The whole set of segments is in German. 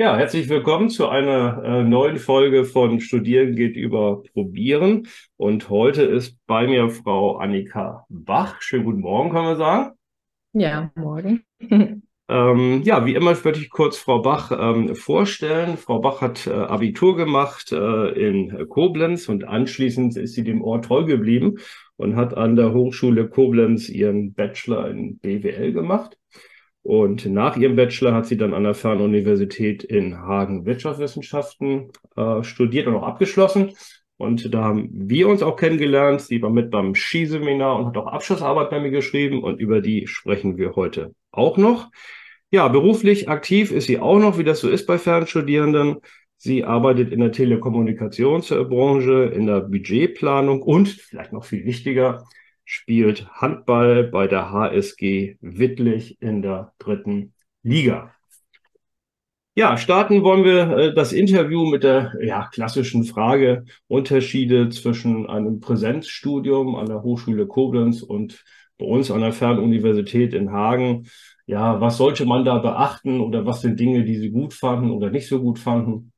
Ja, herzlich willkommen zu einer äh, neuen Folge von Studieren geht über Probieren. Und heute ist bei mir Frau Annika Bach. Schönen guten Morgen, kann man sagen. Ja, morgen. Ähm, ja, wie immer würde ich kurz Frau Bach ähm, vorstellen. Frau Bach hat äh, Abitur gemacht äh, in Koblenz und anschließend ist sie dem Ort treu geblieben und hat an der Hochschule Koblenz ihren Bachelor in BWL gemacht. Und nach ihrem Bachelor hat sie dann an der Fernuniversität in Hagen Wirtschaftswissenschaften äh, studiert und auch abgeschlossen. Und da haben wir uns auch kennengelernt. Sie war mit beim Skiseminar und hat auch Abschlussarbeit bei mir geschrieben. Und über die sprechen wir heute auch noch. Ja, beruflich aktiv ist sie auch noch, wie das so ist bei Fernstudierenden. Sie arbeitet in der Telekommunikationsbranche, in der Budgetplanung und vielleicht noch viel wichtiger, spielt Handball bei der HSG Wittlich in der dritten Liga. Ja, starten wollen wir äh, das Interview mit der ja, klassischen Frage Unterschiede zwischen einem Präsenzstudium an der Hochschule Koblenz und bei uns an der Fernuniversität in Hagen. Ja, was sollte man da beachten oder was sind Dinge, die Sie gut fanden oder nicht so gut fanden?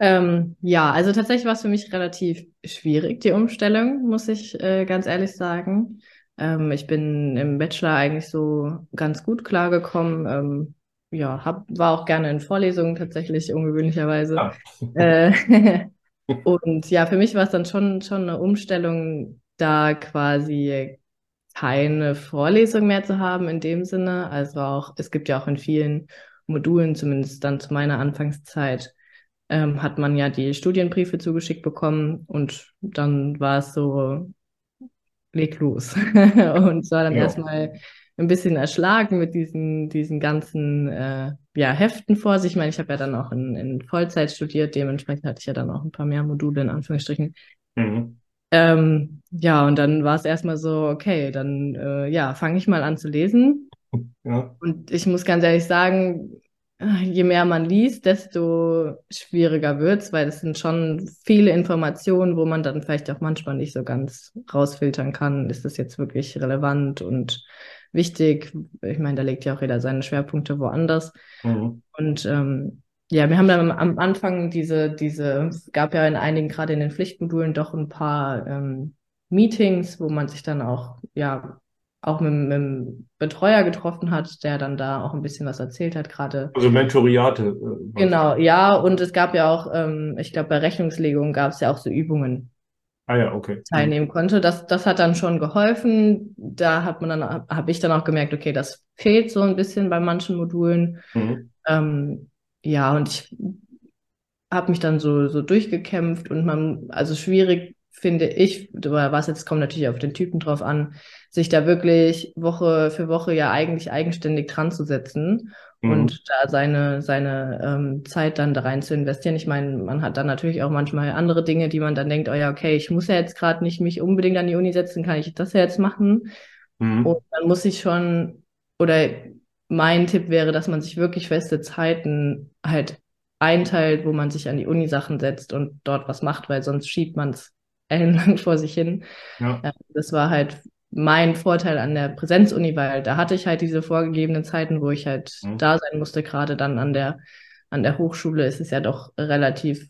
Ähm, ja, also tatsächlich war es für mich relativ schwierig, die Umstellung, muss ich äh, ganz ehrlich sagen. Ähm, ich bin im Bachelor eigentlich so ganz gut klargekommen. Ähm, ja, hab, war auch gerne in Vorlesungen tatsächlich, ungewöhnlicherweise. Ah. Äh, und ja, für mich war es dann schon, schon eine Umstellung, da quasi keine Vorlesung mehr zu haben in dem Sinne. Also auch, es gibt ja auch in vielen Modulen, zumindest dann zu meiner Anfangszeit, ähm, hat man ja die Studienbriefe zugeschickt bekommen und dann war es so, leg los. und war dann ja. erstmal ein bisschen erschlagen mit diesen, diesen ganzen äh, ja, Heften vor sich. Ich meine, ich habe ja dann auch in, in Vollzeit studiert, dementsprechend hatte ich ja dann auch ein paar mehr Module in Anführungsstrichen. Mhm. Ähm, ja, und dann war es erstmal so, okay, dann äh, ja, fange ich mal an zu lesen. Ja. Und ich muss ganz ehrlich sagen, je mehr man liest, desto schwieriger wird's, weil es sind schon viele Informationen, wo man dann vielleicht auch manchmal nicht so ganz rausfiltern kann, ist das jetzt wirklich relevant und wichtig. Ich meine, da legt ja auch jeder seine Schwerpunkte woanders. Mhm. Und ähm, ja, wir haben dann am Anfang diese, diese, es gab ja in einigen, gerade in den Pflichtmodulen, doch ein paar ähm, Meetings, wo man sich dann auch, ja, auch mit, mit dem Betreuer getroffen hat, der dann da auch ein bisschen was erzählt hat, gerade. Also Mentoriate. Äh, genau, ja, und es gab ja auch, ähm, ich glaube, bei Rechnungslegung gab es ja auch so Übungen, Ah ja, okay. teilnehmen konnte. Das, das hat dann schon geholfen. Da hat man dann, habe ich dann auch gemerkt, okay, das fehlt so ein bisschen bei manchen Modulen. Mhm. Ähm, ja, und ich habe mich dann so, so durchgekämpft und man, also schwierig finde ich, was jetzt kommt natürlich auf den Typen drauf an, sich da wirklich Woche für Woche ja eigentlich eigenständig dran zu setzen mhm. und da seine, seine ähm, Zeit dann da rein zu investieren. Ich meine, man hat dann natürlich auch manchmal andere Dinge, die man dann denkt, oh ja, okay, ich muss ja jetzt gerade nicht mich unbedingt an die Uni setzen, kann ich das ja jetzt machen? Mhm. Und dann muss ich schon, oder mein Tipp wäre, dass man sich wirklich feste Zeiten halt einteilt, wo man sich an die Uni-Sachen setzt und dort was macht, weil sonst schiebt man es ellenlang vor sich hin. Ja. Das war halt mein Vorteil an der Präsenzuni, weil da hatte ich halt diese vorgegebenen Zeiten, wo ich halt mhm. da sein musste. Gerade dann an der, an der Hochschule ist es ja doch relativ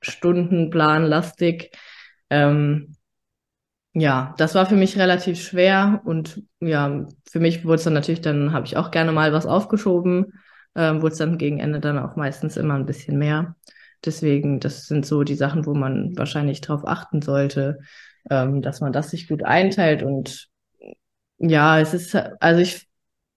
stundenplanlastig. Ähm, ja, das war für mich relativ schwer und ja, für mich wurde es dann natürlich, dann habe ich auch gerne mal was aufgeschoben, ähm, wurde es dann gegen Ende dann auch meistens immer ein bisschen mehr. Deswegen, das sind so die Sachen, wo man wahrscheinlich drauf achten sollte, ähm, dass man das sich gut einteilt. Und ja, es ist, also ich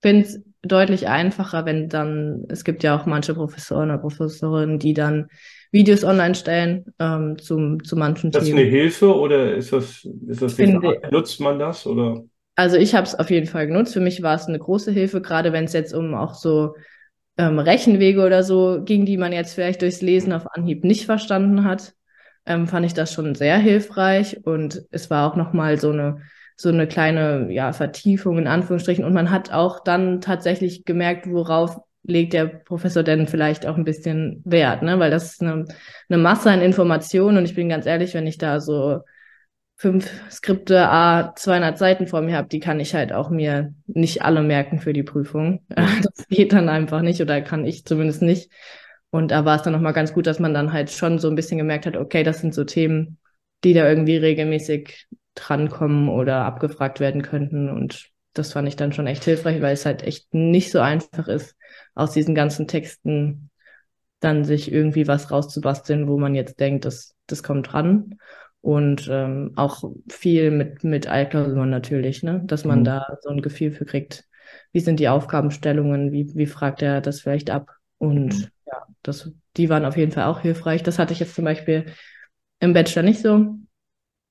finde es deutlich einfacher, wenn dann, es gibt ja auch manche Professoren oder Professorinnen, die dann Videos online stellen ähm, zum, zu manchen Themen. Ist das eine Hilfe oder ist das, ist das Finde, nutzt man das oder? Also ich habe es auf jeden Fall genutzt. Für mich war es eine große Hilfe, gerade wenn es jetzt um auch so ähm, Rechenwege oder so ging, die man jetzt vielleicht durchs Lesen auf Anhieb nicht verstanden hat ähm, fand ich das schon sehr hilfreich und es war auch nochmal so eine so eine kleine ja, Vertiefung in Anführungsstrichen und man hat auch dann tatsächlich gemerkt, worauf legt der Professor denn vielleicht auch ein bisschen Wert, ne? weil das ist eine, eine Masse an Informationen und ich bin ganz ehrlich, wenn ich da so fünf Skripte, A, 200 Seiten vor mir habe, die kann ich halt auch mir nicht alle merken für die Prüfung. Das geht dann einfach nicht oder kann ich zumindest nicht. Und da war es dann nochmal ganz gut, dass man dann halt schon so ein bisschen gemerkt hat, okay, das sind so Themen, die da irgendwie regelmäßig drankommen oder abgefragt werden könnten. Und das fand ich dann schon echt hilfreich, weil es halt echt nicht so einfach ist, aus diesen ganzen Texten dann sich irgendwie was rauszubasteln, wo man jetzt denkt, das, das kommt dran. Und ähm, auch viel mit, mit Altklausuren natürlich, ne? dass man mhm. da so ein Gefühl für kriegt, wie sind die Aufgabenstellungen, wie, wie fragt er das vielleicht ab. Und mhm. ja, das, die waren auf jeden Fall auch hilfreich. Das hatte ich jetzt zum Beispiel im Bachelor nicht so.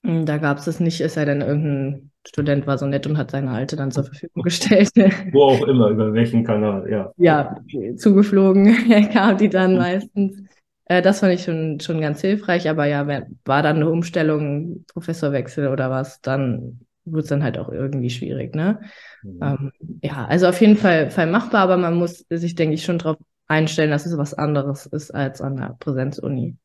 Hm, da gab es das nicht, es sei denn, irgendein Student war so nett und hat seine alte dann zur Verfügung gestellt. Wo auch immer, über welchen Kanal, ja. Ja, zugeflogen kam die dann meistens. Äh, das fand ich schon, schon ganz hilfreich, aber ja, war dann eine Umstellung, Professorwechsel oder was, dann wird es dann halt auch irgendwie schwierig, ne? Mhm. Ähm, ja, also auf jeden Fall, Fall machbar, aber man muss sich, denke ich, schon darauf einstellen, dass es was anderes ist als an der Präsenzuni.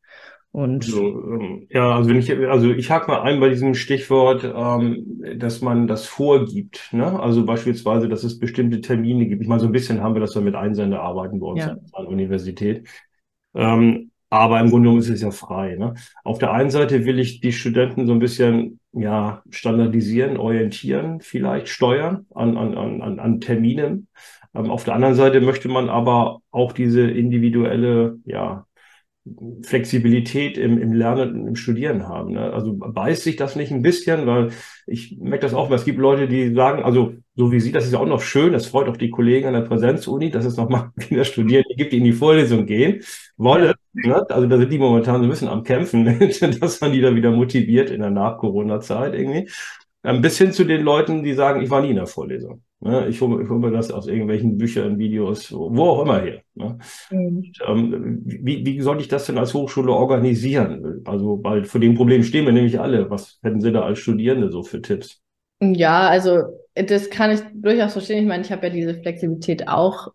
Und also, ähm, ja, also wenn ich, also ich hake mal ein bei diesem Stichwort, ähm, dass man das vorgibt. Ne? Also beispielsweise, dass es bestimmte Termine gibt. Ich meine, so ein bisschen haben wir das ja mit Einsender arbeiten bei uns ja. an der Universität. Ähm, aber im Grunde genommen ist es ja frei. Ne? Auf der einen Seite will ich die Studenten so ein bisschen ja, standardisieren, orientieren, vielleicht steuern an, an, an, an Terminen. Ähm, auf der anderen Seite möchte man aber auch diese individuelle ja, Flexibilität im, im Lernen und im Studieren haben. Ne? Also beißt sich das nicht ein bisschen, weil ich merke das auch, weil es gibt Leute, die sagen, also so wie Sie, das ist ja auch noch schön, das freut auch die Kollegen an der Präsenzuni, dass es nochmal Kinder studieren, die gibt, die in die Vorlesung gehen wollen. Ne? Also da sind die momentan so ein bisschen am Kämpfen, dass man die da wieder motiviert in der Nach-Corona-Zeit irgendwie. Ähm, bis hin zu den Leuten, die sagen, ich war nie in der Vorlesung. Ne? Ich hole, hole mir das aus irgendwelchen Büchern, Videos, wo auch immer her. Ne? Mhm. Und, ähm, wie, wie soll ich das denn als Hochschule organisieren? Also, weil vor dem Problem stehen wir nämlich alle. Was hätten Sie da als Studierende so für Tipps? Ja, also das kann ich durchaus verstehen. Ich meine, ich habe ja diese Flexibilität auch,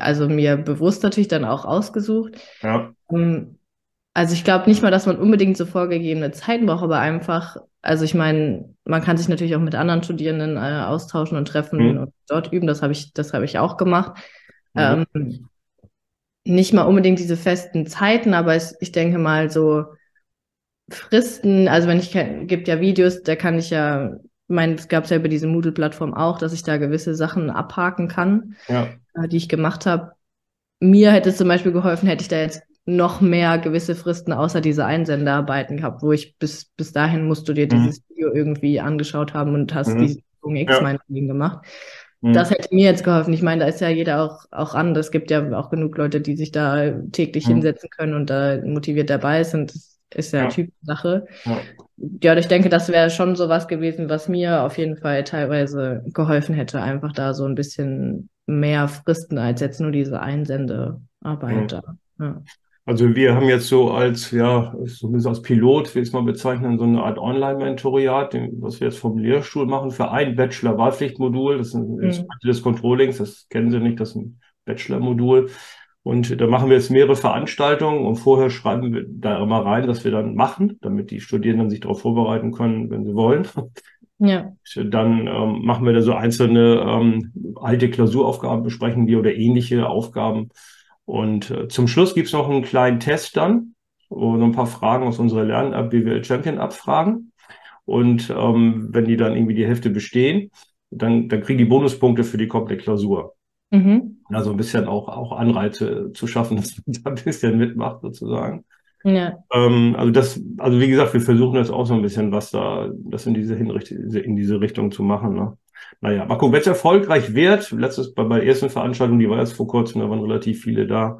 also mir bewusst natürlich dann auch ausgesucht. Ja. Ähm, also ich glaube nicht mal, dass man unbedingt so vorgegebene Zeiten braucht, aber einfach, also ich meine, man kann sich natürlich auch mit anderen Studierenden äh, austauschen und treffen mhm. und dort üben. Das habe ich, das habe ich auch gemacht. Mhm. Ähm, nicht mal unbedingt diese festen Zeiten, aber es, ich denke mal so Fristen, also wenn ich gibt ja Videos, da kann ich ja, ich meine, es gab es ja über diese Moodle-Plattform auch, dass ich da gewisse Sachen abhaken kann, ja. äh, die ich gemacht habe. Mir hätte es zum Beispiel geholfen, hätte ich da jetzt noch mehr gewisse Fristen außer diese Einsenderarbeiten gehabt, wo ich bis, bis dahin musst du dir mhm. dieses Video irgendwie angeschaut haben und hast mhm. diese Übung X ja. meinetwegen gemacht. Mhm. Das hätte mir jetzt geholfen. Ich meine, da ist ja jeder auch, auch anders. Es gibt ja auch genug Leute, die sich da täglich mhm. hinsetzen können und da motiviert dabei sind. Das ist ja, ja. Typsache. Ja. ja, ich denke, das wäre schon so was gewesen, was mir auf jeden Fall teilweise geholfen hätte, einfach da so ein bisschen mehr Fristen als jetzt nur diese Einsendearbeit da. Ja. Also wir haben jetzt so als, ja, zumindest als Pilot, will ich es mal bezeichnen, so eine Art Online-Mentoriat, was wir jetzt vom Lehrstuhl machen, für ein Bachelor-Wahlpflichtmodul. Das ist ein mhm. des Controllings, das kennen Sie nicht, das ist ein Bachelor-Modul. Und da machen wir jetzt mehrere Veranstaltungen und vorher schreiben wir da immer rein, dass wir dann machen, damit die Studierenden sich darauf vorbereiten können, wenn sie wollen. Ja. Dann ähm, machen wir da so einzelne ähm, alte Klausuraufgaben, besprechen die oder ähnliche Aufgaben und äh, zum Schluss gibt's noch einen kleinen Test dann und ein paar Fragen aus unserer Lern-App, BWL Champion abfragen. Und ähm, wenn die dann irgendwie die Hälfte bestehen, dann, dann kriegen die Bonuspunkte für die komplette Klausur. Mhm. Also ein bisschen auch, auch Anreize zu schaffen, dass man da ein bisschen mitmacht sozusagen. Ja. Ähm, also das, also wie gesagt, wir versuchen das auch so ein bisschen, was da, das in diese Hinrichtung, in diese Richtung zu machen. Ne? Naja, mal gucken, wenn es erfolgreich wird, letztes bei, bei der ersten Veranstaltung, die war jetzt vor kurzem, da waren relativ viele da.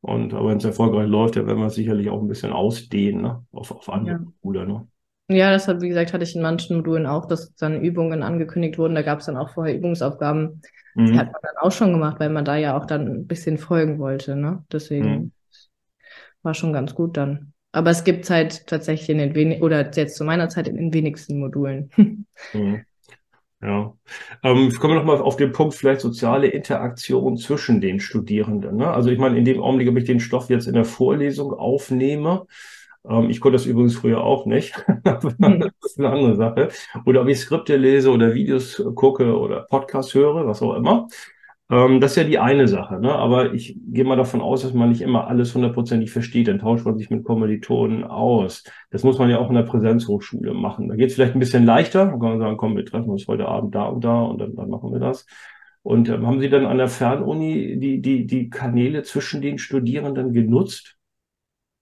Und aber wenn es erfolgreich läuft, dann werden wir es sicherlich auch ein bisschen ausdehnen, ne? Auf, auf andere ja. Module, ne? Ja, das hat, wie gesagt, hatte ich in manchen Modulen auch, dass dann Übungen angekündigt wurden. Da gab es dann auch vorher Übungsaufgaben. Mhm. Die hat man dann auch schon gemacht, weil man da ja auch dann ein bisschen folgen wollte, ne? Deswegen mhm. war schon ganz gut dann. Aber es gibt halt tatsächlich in den wenig oder jetzt zu meiner Zeit in den wenigsten Modulen. Mhm. Ja, ähm, kommen wir nochmal auf den Punkt vielleicht soziale Interaktion zwischen den Studierenden. Ne? Also ich meine, in dem Augenblick, ob ich den Stoff jetzt in der Vorlesung aufnehme, Ähm, ich konnte das übrigens früher auch nicht. Das ist eine andere Sache. Oder ob ich Skripte lese oder Videos gucke oder Podcasts höre, was auch immer. Ähm, das ist ja die eine Sache. Ne? Aber ich gehe mal davon aus, dass man nicht immer alles hundertprozentig versteht. Dann tauscht man sich mit Kommilitonen aus. Das muss man ja auch in der Präsenzhochschule machen. Da geht es vielleicht ein bisschen leichter. Da kann man sagen, komm, wir treffen uns heute Abend da und da und dann, dann machen wir das. Und ähm, haben Sie dann an der Fernuni die, die, die Kanäle zwischen den Studierenden genutzt?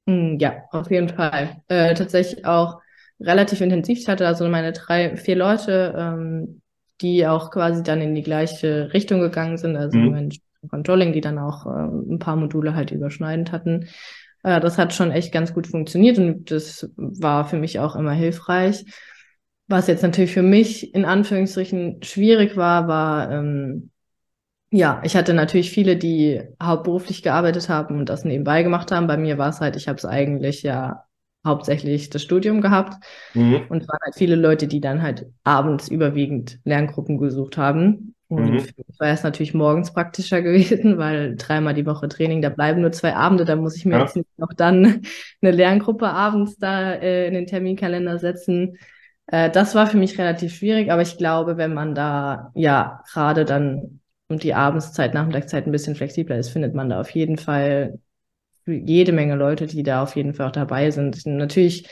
Hm, ja, auf jeden Fall. Äh, tatsächlich auch relativ intensiv. Ich hatte also meine drei, vier Leute, ähm, die auch quasi dann in die gleiche Richtung gegangen sind, also mhm. mein Controlling, die dann auch äh, ein paar Module halt überschneidend hatten. Äh, das hat schon echt ganz gut funktioniert und das war für mich auch immer hilfreich. Was jetzt natürlich für mich in Anführungsstrichen schwierig war, war, ähm, ja, ich hatte natürlich viele, die hauptberuflich gearbeitet haben und das nebenbei gemacht haben. Bei mir war es halt, ich habe es eigentlich ja hauptsächlich das Studium gehabt mhm. und es waren halt viele Leute, die dann halt abends überwiegend Lerngruppen gesucht haben. Und mhm. für mich war es natürlich morgens praktischer gewesen, weil dreimal die Woche Training, da bleiben nur zwei Abende, da muss ich mir ja. jetzt nicht noch dann eine Lerngruppe abends da äh, in den Terminkalender setzen. Äh, das war für mich relativ schwierig, aber ich glaube, wenn man da ja gerade dann um die Abendszeit, Nachmittagszeit ein bisschen flexibler ist, findet man da auf jeden Fall jede Menge Leute, die da auf jeden Fall auch dabei sind. Natürlich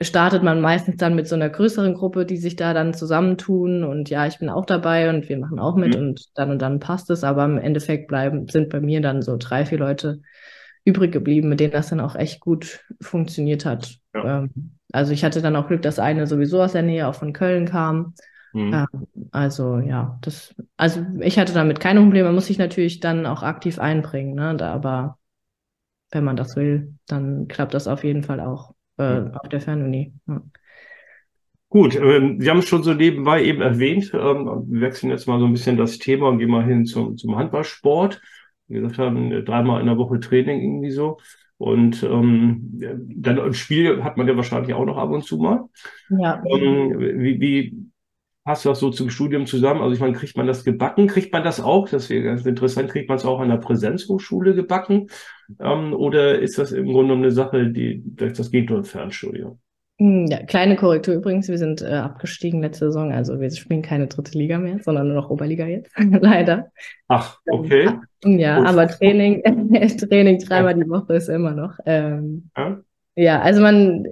startet man meistens dann mit so einer größeren Gruppe, die sich da dann zusammentun und ja, ich bin auch dabei und wir machen auch mit mhm. und dann und dann passt es, aber im Endeffekt bleiben, sind bei mir dann so drei, vier Leute übrig geblieben, mit denen das dann auch echt gut funktioniert hat. Ja. Ähm, also ich hatte dann auch Glück, dass eine sowieso aus der Nähe auch von Köln kam. Mhm. Ähm, also ja, das, also ich hatte damit keine Probleme, man muss sich natürlich dann auch aktiv einbringen, ne? Da, aber wenn man das will, dann klappt das auf jeden Fall auch äh, mhm. auf der Fernuni. Ja. Gut, äh, Sie haben es schon so nebenbei eben erwähnt. Ähm, wir wechseln jetzt mal so ein bisschen das Thema und gehen mal hin zum, zum Handballsport. Wie gesagt haben, dreimal in der Woche Training irgendwie so. Und ähm, dann ein Spiel hat man ja wahrscheinlich auch noch ab und zu mal. Ja. Ähm, wie, wie passt das so zum Studium zusammen? Also ich meine, kriegt man das gebacken? Kriegt man das auch? Das wäre ganz interessant. Kriegt man es auch an der Präsenzhochschule gebacken? Ähm, oder ist das im Grunde eine Sache, die das geht nur im Fernstudium? Hm, ja, kleine Korrektur übrigens. Wir sind äh, abgestiegen letzte Saison. Also wir spielen keine dritte Liga mehr, sondern nur noch Oberliga jetzt. Leider. Ach, okay. Ähm, ja, Gut. aber Training, Training dreimal die Woche ist immer noch. Ähm, ja? ja, also man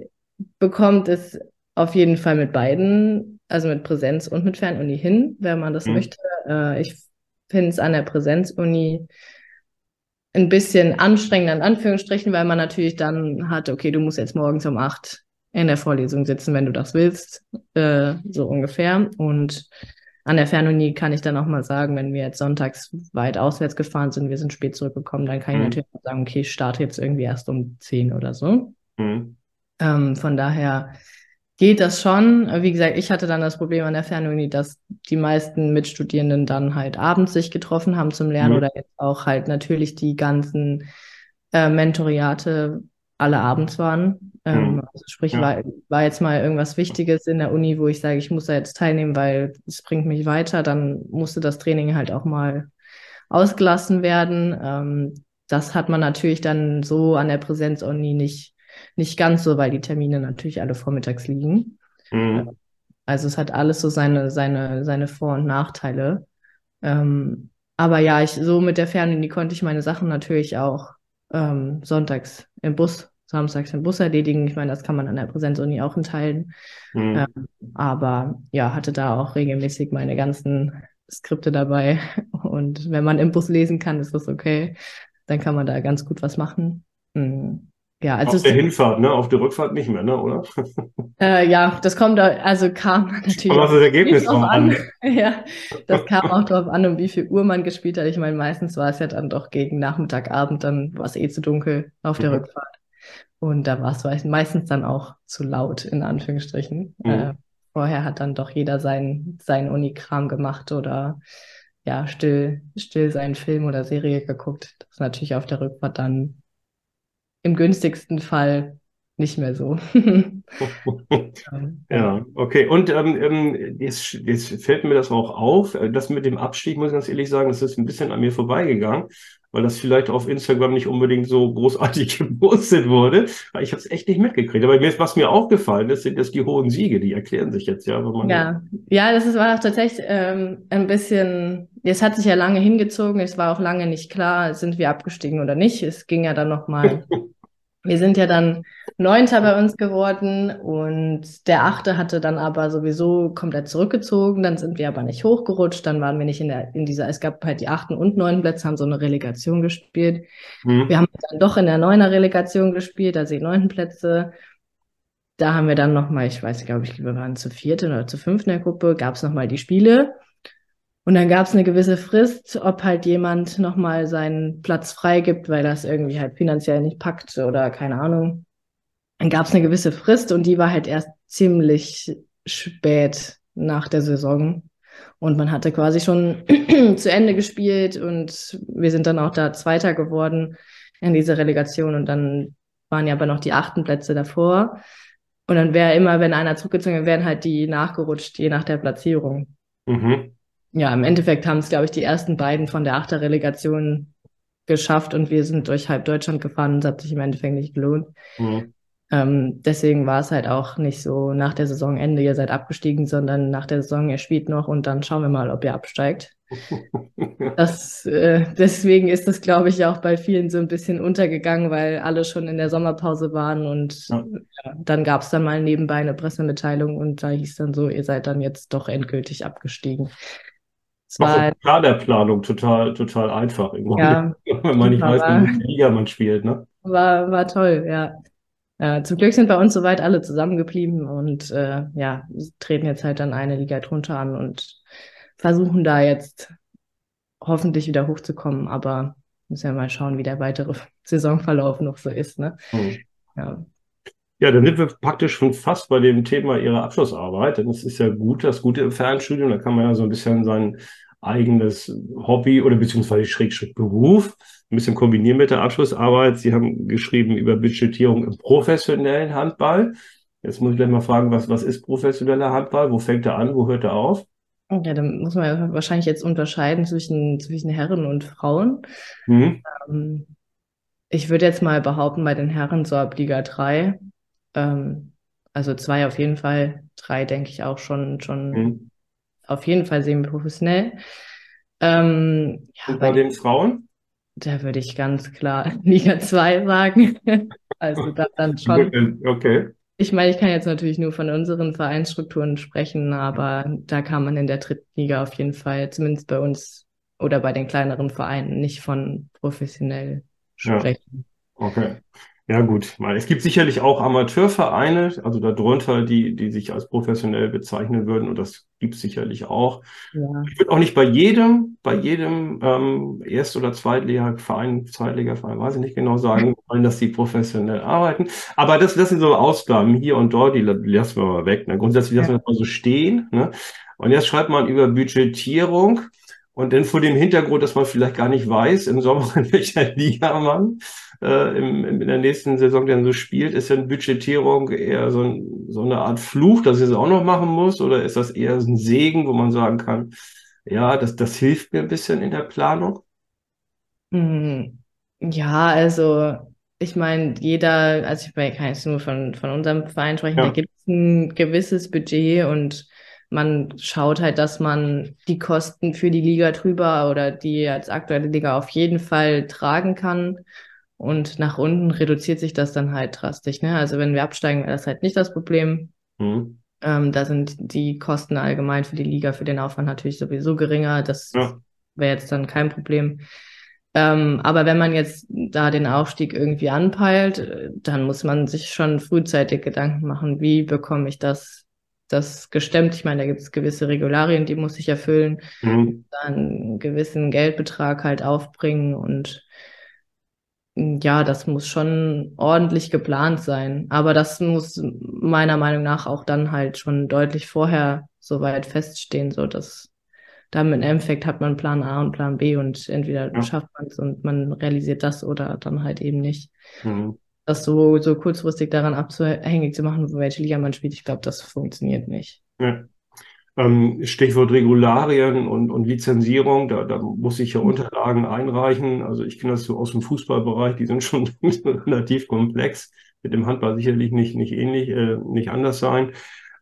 bekommt es auf jeden Fall mit beiden also mit Präsenz und mit Fernuni hin, wenn man das mhm. möchte. Äh, ich finde es an der Präsenzuni ein bisschen anstrengend, in Anführungsstrichen, weil man natürlich dann hat, okay, du musst jetzt morgens um acht in der Vorlesung sitzen, wenn du das willst, äh, so ungefähr. Und an der Fernuni kann ich dann auch mal sagen, wenn wir jetzt sonntags weit auswärts gefahren sind, wir sind spät zurückgekommen, dann kann mhm. ich natürlich auch sagen, okay, ich starte jetzt irgendwie erst um zehn oder so. Mhm. Ähm, von daher geht das schon. Wie gesagt, ich hatte dann das Problem an der Fernuni, dass die meisten Mitstudierenden dann halt abends sich getroffen haben zum Lernen mhm. oder jetzt auch halt natürlich die ganzen äh, Mentoriate alle abends waren. Ähm, mhm. also sprich, ja. war, war jetzt mal irgendwas Wichtiges in der Uni, wo ich sage, ich muss da jetzt teilnehmen, weil es bringt mich weiter, dann musste das Training halt auch mal ausgelassen werden. Ähm, das hat man natürlich dann so an der Präsenz-Uni nicht nicht ganz so, weil die Termine natürlich alle vormittags liegen. Mhm. Also es hat alles so seine, seine, seine Vor- und Nachteile. Ähm, aber ja, ich so mit der Fernlinie konnte ich meine Sachen natürlich auch ähm, sonntags im Bus, samstags im Bus erledigen. Ich meine, das kann man an der Präsenzuni auch in Teilen. Mhm. Ähm, aber ja, hatte da auch regelmäßig meine ganzen Skripte dabei. Und wenn man im Bus lesen kann, ist das okay. Dann kann man da ganz gut was machen. Mhm. Ja, also auf der Hinfahrt, ne? Auf der Rückfahrt nicht mehr, ne? Oder? Äh, ja, das kommt da, also kam natürlich. Aber das Ergebnis drauf an. an. ja, das kam auch darauf an, um wie viel Uhr man gespielt hat. Ich meine, meistens war es ja dann doch gegen Nachmittag, Abend, dann war es eh zu dunkel auf der mhm. Rückfahrt. Und da war es meistens dann auch zu laut, in Anführungsstrichen. Mhm. Äh, vorher hat dann doch jeder seinen, seinen Unikram gemacht oder ja, still, still seinen Film oder Serie geguckt. Das ist natürlich auf der Rückfahrt dann im günstigsten Fall nicht mehr so. ja, okay. Und ähm, ähm, jetzt, jetzt fällt mir das auch auf. Äh, das mit dem Abstieg, muss ich ganz ehrlich sagen, das ist ein bisschen an mir vorbeigegangen. Weil das vielleicht auf Instagram nicht unbedingt so großartig gepostet wurde. Weil ich habe es echt nicht mitgekriegt. Aber mir, was mir aufgefallen ist, sind das die hohen Siege, die erklären sich jetzt ja. Wenn man ja. ja, das ist, war auch tatsächlich ähm, ein bisschen, es hat sich ja lange hingezogen, es war auch lange nicht klar, sind wir abgestiegen oder nicht. Es ging ja dann nochmal Wir sind ja dann Neunter bei uns geworden und der Achte hatte dann aber sowieso komplett zurückgezogen. Dann sind wir aber nicht hochgerutscht. Dann waren wir nicht in der, in dieser, es gab halt die achten und neunten Plätze, haben so eine Relegation gespielt. Mhm. Wir haben dann doch in der neuner Relegation gespielt, also die neunten Plätze. Da haben wir dann nochmal, ich weiß, glaube ich, wir waren zu vierten oder zu fünften in der Gruppe, gab es nochmal die Spiele. Und dann gab es eine gewisse Frist, ob halt jemand nochmal seinen Platz freigibt, weil das irgendwie halt finanziell nicht packt oder keine Ahnung. Dann gab es eine gewisse Frist und die war halt erst ziemlich spät nach der Saison. Und man hatte quasi schon zu Ende gespielt und wir sind dann auch da Zweiter geworden in dieser Relegation und dann waren ja aber noch die achten Plätze davor. Und dann wäre immer, wenn einer zurückgezogen wäre, wären halt die nachgerutscht, je nach der Platzierung. Mhm ja, im Endeffekt haben es, glaube ich, die ersten beiden von der Achterrelegation geschafft und wir sind durch halb Deutschland gefahren und es hat sich im Endeffekt nicht gelohnt. Mhm. Ähm, deswegen war es halt auch nicht so nach der Saisonende, ihr seid abgestiegen, sondern nach der Saison, ihr spielt noch und dann schauen wir mal, ob ihr absteigt. das, äh, deswegen ist das, glaube ich, auch bei vielen so ein bisschen untergegangen, weil alle schon in der Sommerpause waren und ja. Ja, dann gab es dann mal nebenbei eine Pressemitteilung und da hieß dann so, ihr seid dann jetzt doch endgültig abgestiegen. Es war klar der Planung total, total einfach. Ja, wenn man nicht weiß, in welcher Liga man spielt, ne? War, war toll, ja. Äh, zum Glück sind bei uns soweit alle zusammengeblieben und äh, ja, treten jetzt halt dann eine Liga drunter an und versuchen da jetzt hoffentlich wieder hochzukommen, aber müssen ja mal schauen, wie der weitere Saisonverlauf noch so ist, ne? Hm. Ja. Ja, dann sind wir praktisch schon fast bei dem Thema Ihrer Abschlussarbeit, denn es ist ja gut, das Gute im Fernstudium, da kann man ja so ein bisschen sein eigenes Hobby oder beziehungsweise Schrägstrich Beruf ein bisschen kombinieren mit der Abschlussarbeit. Sie haben geschrieben über Budgetierung im professionellen Handball. Jetzt muss ich gleich mal fragen, was, was ist professioneller Handball? Wo fängt er an? Wo hört er auf? Ja, dann muss man ja wahrscheinlich jetzt unterscheiden zwischen, zwischen Herren und Frauen. Mhm. Ähm, ich würde jetzt mal behaupten, bei den Herren so ab Liga 3 ähm, also zwei auf jeden Fall, drei denke ich auch schon, schon mhm. auf jeden Fall semi-professionell. Ähm, ja, Und bei, den Frauen? Da würde ich ganz klar Liga 2 sagen. also da dann schon. Okay. Ich meine, ich kann jetzt natürlich nur von unseren Vereinsstrukturen sprechen, aber da kann man in der dritten Liga auf jeden Fall, zumindest bei uns oder bei den kleineren Vereinen, nicht von professionell sprechen. Ja. Okay. Ja, gut. Es gibt sicherlich auch Amateurvereine, also darunter, die, die sich als professionell bezeichnen würden, und das gibt es sicherlich auch. Ja. Ich würde auch nicht bei jedem, bei jedem ähm, Erst- oder Zweitliga-Verein, Zweitliga-Verein, weiß ich nicht genau sagen wollen, dass sie professionell arbeiten. Aber das, das sind so Ausgaben hier und dort, die lassen wir mal weg. Ne? Grundsätzlich lassen wir das mal so stehen. Ne? Und jetzt schreibt man über Budgetierung. Und dann vor dem Hintergrund, dass man vielleicht gar nicht weiß im Sommer, in welcher Liga man äh, im, in der nächsten Saison dann so spielt, ist denn Budgetierung eher so, ein, so eine Art Fluch, dass ich es auch noch machen muss? Oder ist das eher ein Segen, wo man sagen kann, ja, das, das hilft mir ein bisschen in der Planung? Hm, ja, also ich meine, jeder, also ich kann jetzt nur von, von unserem Verein sprechen, ja. da gibt es ein gewisses Budget und man schaut halt, dass man die Kosten für die Liga drüber oder die als aktuelle Liga auf jeden Fall tragen kann. Und nach unten reduziert sich das dann halt drastisch. Ne? Also wenn wir absteigen, wäre das halt nicht das Problem. Mhm. Ähm, da sind die Kosten allgemein für die Liga, für den Aufwand natürlich sowieso geringer. Das ja. wäre jetzt dann kein Problem. Ähm, aber wenn man jetzt da den Aufstieg irgendwie anpeilt, dann muss man sich schon frühzeitig Gedanken machen, wie bekomme ich das das gestemmt. Ich meine, da gibt es gewisse Regularien, die muss ich erfüllen, mhm. dann einen gewissen Geldbetrag halt aufbringen und ja, das muss schon ordentlich geplant sein. Aber das muss meiner Meinung nach auch dann halt schon deutlich vorher soweit feststehen, so dass dann im Endeffekt hat man Plan A und Plan B und entweder ja. schafft man es und man realisiert das oder dann halt eben nicht. Mhm das so, so kurzfristig daran abzuhängig zu machen, welche Liga man spielt, ich glaube, das funktioniert nicht. Ja. Ähm, Stichwort Regularien und, und Lizenzierung, da, da muss ich ja Unterlagen einreichen. Also ich kenne das so aus dem Fußballbereich, die sind schon relativ komplex. Mit dem Handball sicherlich nicht, nicht ähnlich, äh, nicht anders sein.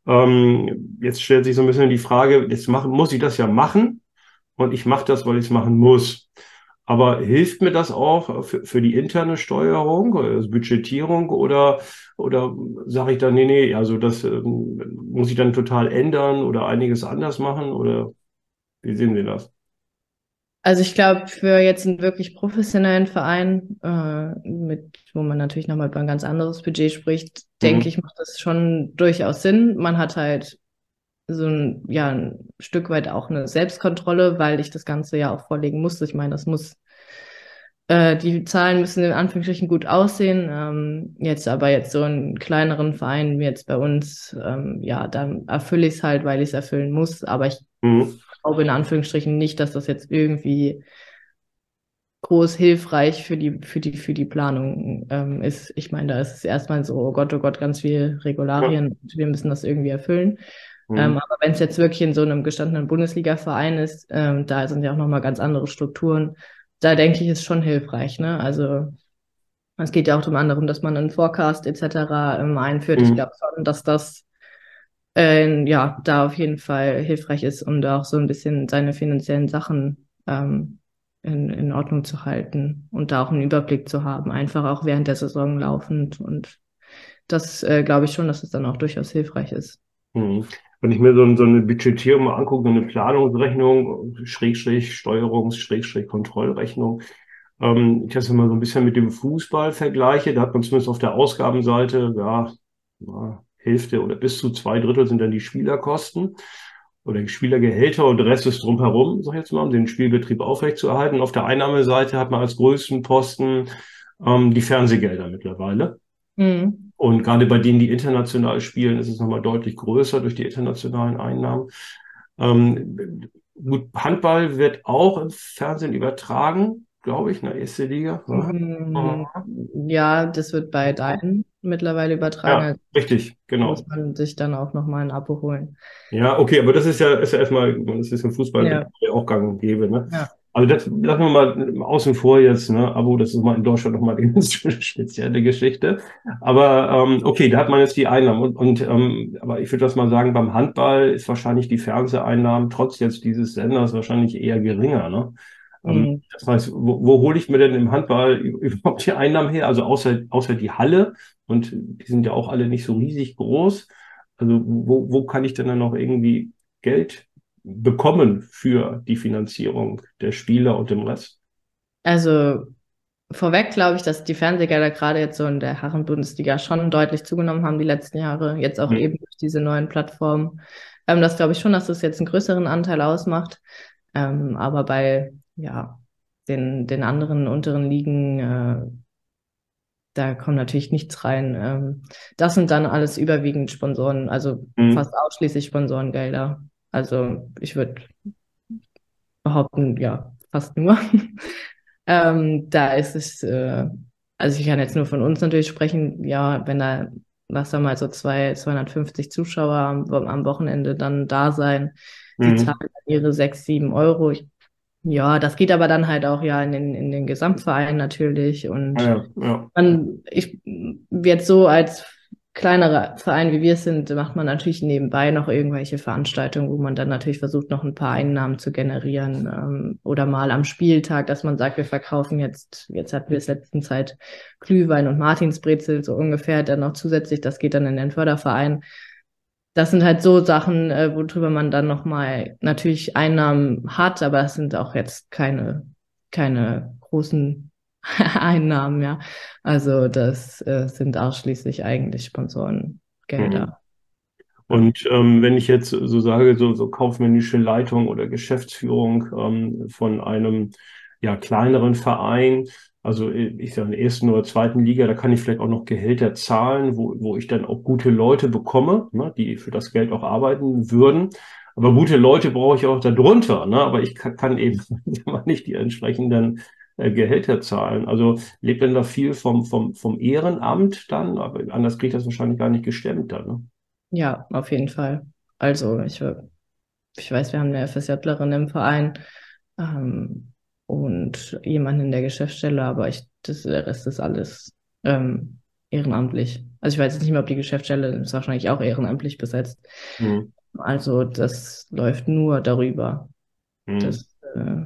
Ähm, jetzt stellt sich so ein bisschen die Frage, jetzt machen, muss ich das ja machen und ich mache das, weil ich es machen muss. Aber hilft mir das auch für, für die interne Steuerung, also Budgetierung oder, oder sage ich dann, nee, nee, also das ähm, muss ich dann total ändern oder einiges anders machen oder wie sehen Sie das? Also ich glaube, für jetzt einen wirklich professionellen Verein, äh, mit, wo man natürlich nochmal über ein ganz anderes Budget spricht, mhm. denke ich, macht das schon durchaus Sinn. Man hat halt so ein, ja, ein Stück weit auch eine Selbstkontrolle, weil ich das Ganze ja auch vorlegen muss. Ich meine, das muss, äh, die Zahlen müssen in Anführungsstrichen gut aussehen. Ähm, jetzt aber jetzt so einen kleineren Verein wie jetzt bei uns, ähm, ja, dann erfülle ich es halt, weil ich es erfüllen muss. Aber ich mhm glaube in Anführungsstrichen nicht, dass das jetzt irgendwie groß hilfreich für die, für die, für die Planung ähm, ist. Ich meine, da ist es erstmal so, oh Gott, oh Gott, ganz viel Regularien, ja. wir müssen das irgendwie erfüllen. Mhm. Ähm, aber wenn es jetzt wirklich in so einem gestandenen Bundesliga-Verein ist, ähm, da sind ja auch nochmal ganz andere Strukturen. Da denke ich, ist schon hilfreich. Ne? Also es geht ja auch unter anderem, dass man einen Forecast etc. Ähm, einführt. Mhm. Ich glaube schon, dass das äh, ja, da auf jeden Fall hilfreich ist, um da auch so ein bisschen seine finanziellen Sachen ähm, in, in Ordnung zu halten und da auch einen Überblick zu haben, einfach auch während der Saison laufend. Und das äh, glaube ich schon, dass es dann auch durchaus hilfreich ist. Mhm. Wenn ich mir so, so eine Budgetierung mal angucke, eine Planungsrechnung, Schrägstrich, Steuerungs-, Schrägstrich, Kontrollrechnung, ähm, ich das immer so ein bisschen mit dem Fußball vergleiche, da hat man zumindest auf der Ausgabenseite, ja, ja Hälfte oder bis zu zwei Drittel sind dann die Spielerkosten oder die Spielergehälter und der Rest ist drumherum, sag ich jetzt mal, um den Spielbetrieb aufrechtzuerhalten. Auf der Einnahmeseite hat man als größten Posten ähm, die Fernsehgelder mittlerweile. Mhm. Und gerade bei denen, die international spielen, ist es nochmal deutlich größer durch die internationalen Einnahmen. Ähm, gut, Handball wird auch im Fernsehen übertragen, glaube ich, in der erste Liga. Mhm. Ja, das wird bei deinen mittlerweile übertragen. Ja, richtig, genau. Muss man sich dann auch nochmal ein Abo holen. Ja, okay, aber das ist ja, ist ja erstmal, das ist im Fußball ja. auch gang und gäbe, ne? Ja. Also das lassen wir mal außen vor jetzt, ne? Abo, das ist mal in Deutschland nochmal eine ganz spezielle Geschichte. Aber ähm, okay, da hat man jetzt die Einnahmen. Und, und ähm, aber ich würde das mal sagen, beim Handball ist wahrscheinlich die Fernseheinnahmen trotz jetzt dieses Senders wahrscheinlich eher geringer, ne? Ähm, mhm. Das heißt, wo, wo hole ich mir denn im Handball überhaupt die Einnahmen her? Also außer, außer die Halle und die sind ja auch alle nicht so riesig groß. Also wo, wo kann ich denn dann noch irgendwie Geld bekommen für die Finanzierung der Spieler und dem Rest? Also vorweg glaube ich, dass die Fernsehgelder gerade jetzt so in der Herren-Bundesliga schon deutlich zugenommen haben die letzten Jahre, jetzt auch mhm. eben durch diese neuen Plattformen. Ähm, das glaube ich schon, dass das jetzt einen größeren Anteil ausmacht. Ähm, aber bei ja, den, den anderen unteren Ligen äh, da kommt natürlich nichts rein. Ähm, das sind dann alles überwiegend Sponsoren, also mhm. fast ausschließlich Sponsorengelder. Also ich würde behaupten, ja, fast nur. ähm, da ist es, äh, also ich kann jetzt nur von uns natürlich sprechen, ja, wenn da, was da mal so zwei, 250 Zuschauer am, am Wochenende dann da sein, die mhm. zahlen ihre sechs, sieben Euro. Ich ja, das geht aber dann halt auch ja in den, in den Gesamtverein natürlich. Und ja, ja. Man, ich jetzt so als kleinerer Verein wie wir sind, macht man natürlich nebenbei noch irgendwelche Veranstaltungen, wo man dann natürlich versucht, noch ein paar Einnahmen zu generieren. Ähm, oder mal am Spieltag, dass man sagt, wir verkaufen jetzt, jetzt hatten wir es letzten Zeit Glühwein und Martinsbrezel so ungefähr, dann noch zusätzlich, das geht dann in den Förderverein das sind halt so Sachen, äh, worüber man dann nochmal natürlich Einnahmen hat, aber es sind auch jetzt keine, keine großen Einnahmen, ja. Also das äh, sind ausschließlich eigentlich Sponsorengelder. Mhm. Und ähm, wenn ich jetzt so sage, so, so kaufmännische Leitung oder Geschäftsführung ähm, von einem ja kleineren Verein, also ich sage in der ersten oder zweiten Liga, da kann ich vielleicht auch noch Gehälter zahlen, wo, wo ich dann auch gute Leute bekomme, ne, die für das Geld auch arbeiten würden. Aber gute Leute brauche ich auch darunter, ne? aber ich kann, kann eben nicht die entsprechenden äh, Gehälter zahlen. Also lebt denn da viel vom, vom, vom Ehrenamt dann? Aber anders kriege ich das wahrscheinlich gar nicht gestemmt dann. Ne? Ja, auf jeden Fall. Also ich ich weiß, wir haben eine FSJlerin im Verein ähm, und jemanden in der Geschäftsstelle, aber ich, das, der Rest ist alles ähm, ehrenamtlich. Also ich weiß jetzt nicht mehr, ob die Geschäftsstelle ist wahrscheinlich auch ehrenamtlich besetzt. Mhm. Also das läuft nur darüber. Mhm. Das, äh,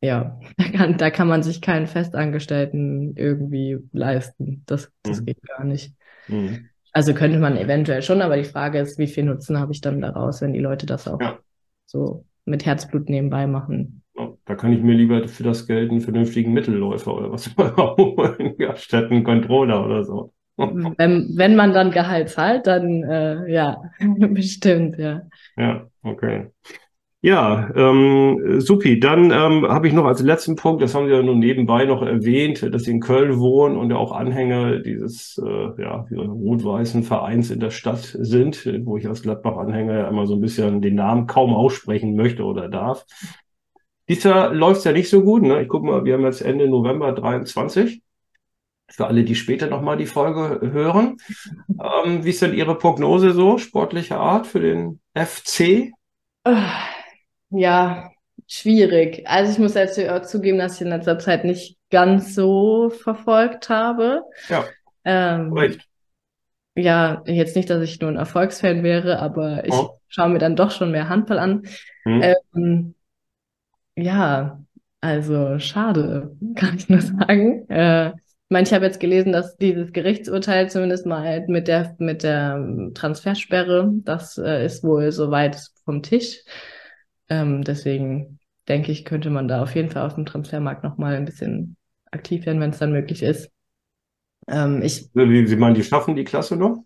ja, da kann, da kann man sich keinen Festangestellten irgendwie leisten. Das, das mhm. geht gar nicht. Mhm. Also könnte man eventuell schon, aber die Frage ist, wie viel Nutzen habe ich dann daraus, wenn die Leute das auch ja. so mit Herzblut nebenbei machen. Da kann ich mir lieber für das Geld einen vernünftigen Mittelläufer oder was holen, statt einen Controller oder so. Wenn, wenn man dann Gehalt zahlt, dann äh, ja, bestimmt, ja. Ja, okay. Ja, ähm, supi. Dann ähm, habe ich noch als letzten Punkt, das haben Sie ja nur nebenbei noch erwähnt, dass Sie in Köln wohnen und ja auch Anhänger dieses äh, ja, rot-weißen Vereins in der Stadt sind, wo ich als Gladbach-Anhänger ja immer so ein bisschen den Namen kaum aussprechen möchte oder darf. Dieses Jahr läuft es ja nicht so gut. Ne? Ich gucke mal, wir haben jetzt Ende November 23. Für alle, die später nochmal die Folge hören. Ähm, wie ist denn Ihre Prognose so, sportlicher Art für den FC? Ja, schwierig. Also ich muss jetzt zugeben, dass ich in letzter Zeit nicht ganz so verfolgt habe. Ja. Ähm, Recht. Ja, jetzt nicht, dass ich nur ein Erfolgsfan wäre, aber ich oh. schaue mir dann doch schon mehr Handball an. Hm. Ähm, ja, also schade, kann ich nur sagen. Äh, ich meine, ich habe jetzt gelesen, dass dieses Gerichtsurteil zumindest mal mit der mit der Transfersperre, das äh, ist wohl soweit vom Tisch. Ähm, deswegen denke ich, könnte man da auf jeden Fall auf dem Transfermarkt nochmal ein bisschen aktiv werden, wenn es dann möglich ist. Ähm, ich, Sie meinen, die schaffen die Klasse noch?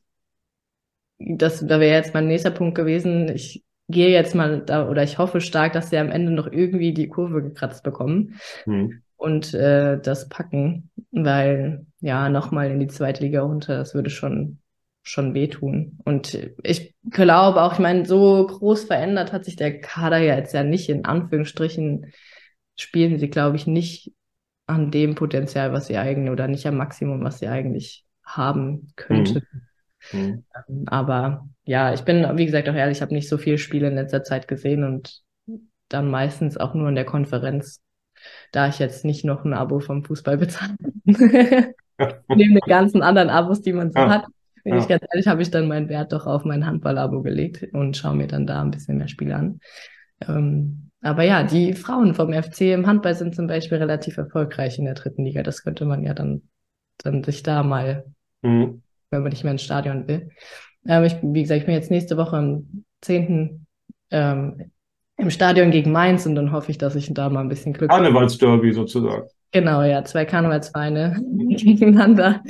Das, da wäre jetzt mein nächster Punkt gewesen. Ich gehe jetzt mal da oder ich hoffe stark, dass sie am Ende noch irgendwie die Kurve gekratzt bekommen hm. und äh, das packen, weil ja, nochmal in die zweite Liga runter, das würde schon schon wehtun. Und ich glaube auch, ich meine, so groß verändert hat sich der Kader ja jetzt ja nicht. In Anführungsstrichen spielen sie, glaube ich, nicht an dem Potenzial, was sie eigentlich, oder nicht am Maximum, was sie eigentlich haben könnten. Mhm. Mhm. Aber ja, ich bin, wie gesagt, auch ehrlich, ich habe nicht so viele Spiele in letzter Zeit gesehen und dann meistens auch nur in der Konferenz, da ich jetzt nicht noch ein Abo vom Fußball bezahle. Neben den ganzen anderen Abos, die man so ja. hat. Bin ja. ich ganz ehrlich, habe ich dann meinen Wert doch auf mein Handball-Abo gelegt und schaue mir dann da ein bisschen mehr Spiele an. Ähm, aber ja, die Frauen vom FC im Handball sind zum Beispiel relativ erfolgreich in der dritten Liga. Das könnte man ja dann, dann sich da mal, mhm. wenn man nicht mehr ins Stadion will. Ähm, ich, wie gesagt, ich bin jetzt nächste Woche am 10. Ähm, im Stadion gegen Mainz und dann hoffe ich, dass ich da mal ein bisschen Glück habe. Karnevalsderby sozusagen. Genau, ja, zwei Karnevalsvereine gegeneinander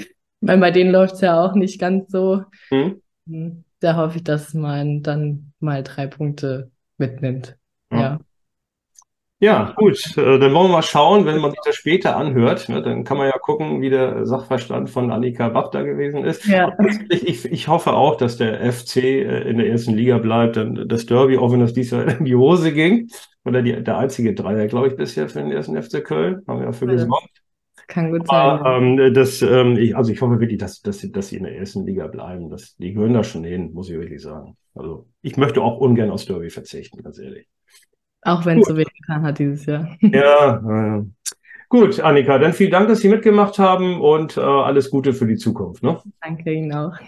weil bei denen läuft es ja auch nicht ganz so. Mhm. Da hoffe ich, dass man dann mal drei Punkte mitnimmt. Ja. ja. Ja, gut. Äh, dann wollen wir mal schauen, wenn man sich das später anhört, ne, dann kann man ja gucken, wie der Sachverstand von Annika Bach da gewesen ist. Ja. Ich, ich hoffe auch, dass der FC äh, in der ersten Liga bleibt, dann das Derby, auch wenn das diesmal in die Hose ging, oder die, der einzige Dreier, glaube ich, bisher für den ersten FC Köln, haben wir dafür ja. gesorgt. Kann gut sein. Aber, ähm, das, ähm, ich, also ich hoffe wirklich, dass, dass, sie, dass sie in der ersten Liga bleiben. Das, die gehören da schon hin, muss ich wirklich sagen. Also ich möchte auch ungern aus Derby verzichten, ganz ehrlich. Auch wenn es so wenig getan hat dieses Jahr. Ja, äh, gut, Annika, dann vielen Dank, dass Sie mitgemacht haben und äh, alles Gute für die Zukunft. Ne? Danke Ihnen auch.